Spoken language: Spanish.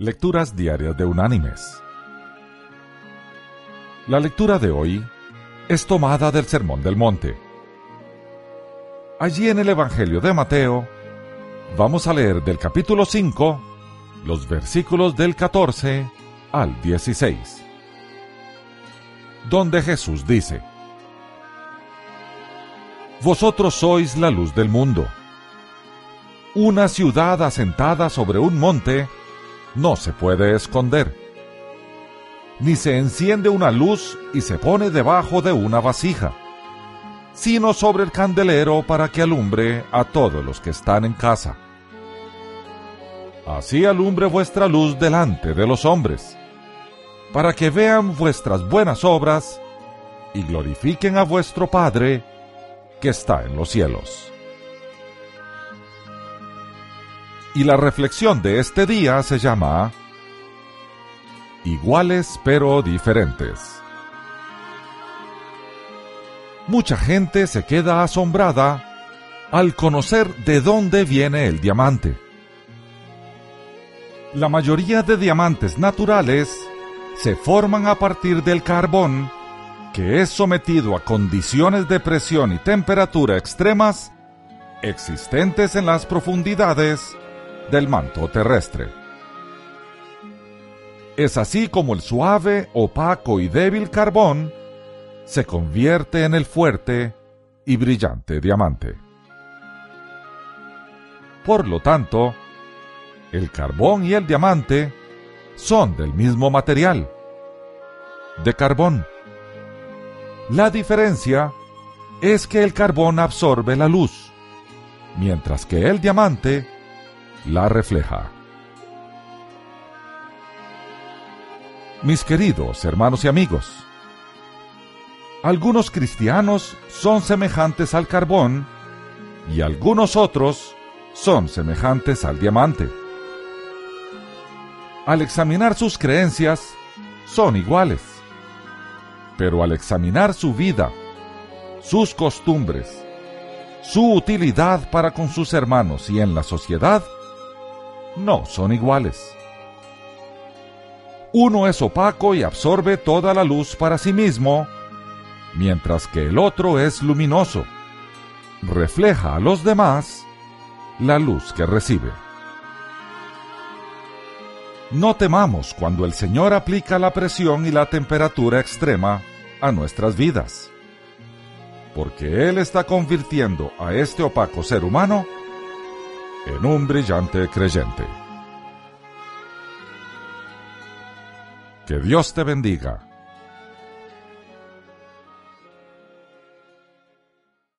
Lecturas Diarias de Unánimes. La lectura de hoy es tomada del Sermón del Monte. Allí en el Evangelio de Mateo vamos a leer del capítulo 5 los versículos del 14 al 16, donde Jesús dice, Vosotros sois la luz del mundo. Una ciudad asentada sobre un monte no se puede esconder. Ni se enciende una luz y se pone debajo de una vasija, sino sobre el candelero para que alumbre a todos los que están en casa. Así alumbre vuestra luz delante de los hombres, para que vean vuestras buenas obras y glorifiquen a vuestro Padre que está en los cielos. Y la reflexión de este día se llama Iguales pero diferentes. Mucha gente se queda asombrada al conocer de dónde viene el diamante. La mayoría de diamantes naturales se forman a partir del carbón que es sometido a condiciones de presión y temperatura extremas existentes en las profundidades del manto terrestre. Es así como el suave, opaco y débil carbón se convierte en el fuerte y brillante diamante. Por lo tanto, el carbón y el diamante son del mismo material, de carbón. La diferencia es que el carbón absorbe la luz, mientras que el diamante la refleja. Mis queridos hermanos y amigos, algunos cristianos son semejantes al carbón y algunos otros son semejantes al diamante. Al examinar sus creencias, son iguales pero al examinar su vida, sus costumbres, su utilidad para con sus hermanos y en la sociedad, no son iguales. Uno es opaco y absorbe toda la luz para sí mismo, mientras que el otro es luminoso, refleja a los demás la luz que recibe. No temamos cuando el Señor aplica la presión y la temperatura extrema a nuestras vidas, porque Él está convirtiendo a este opaco ser humano en un brillante creyente. Que Dios te bendiga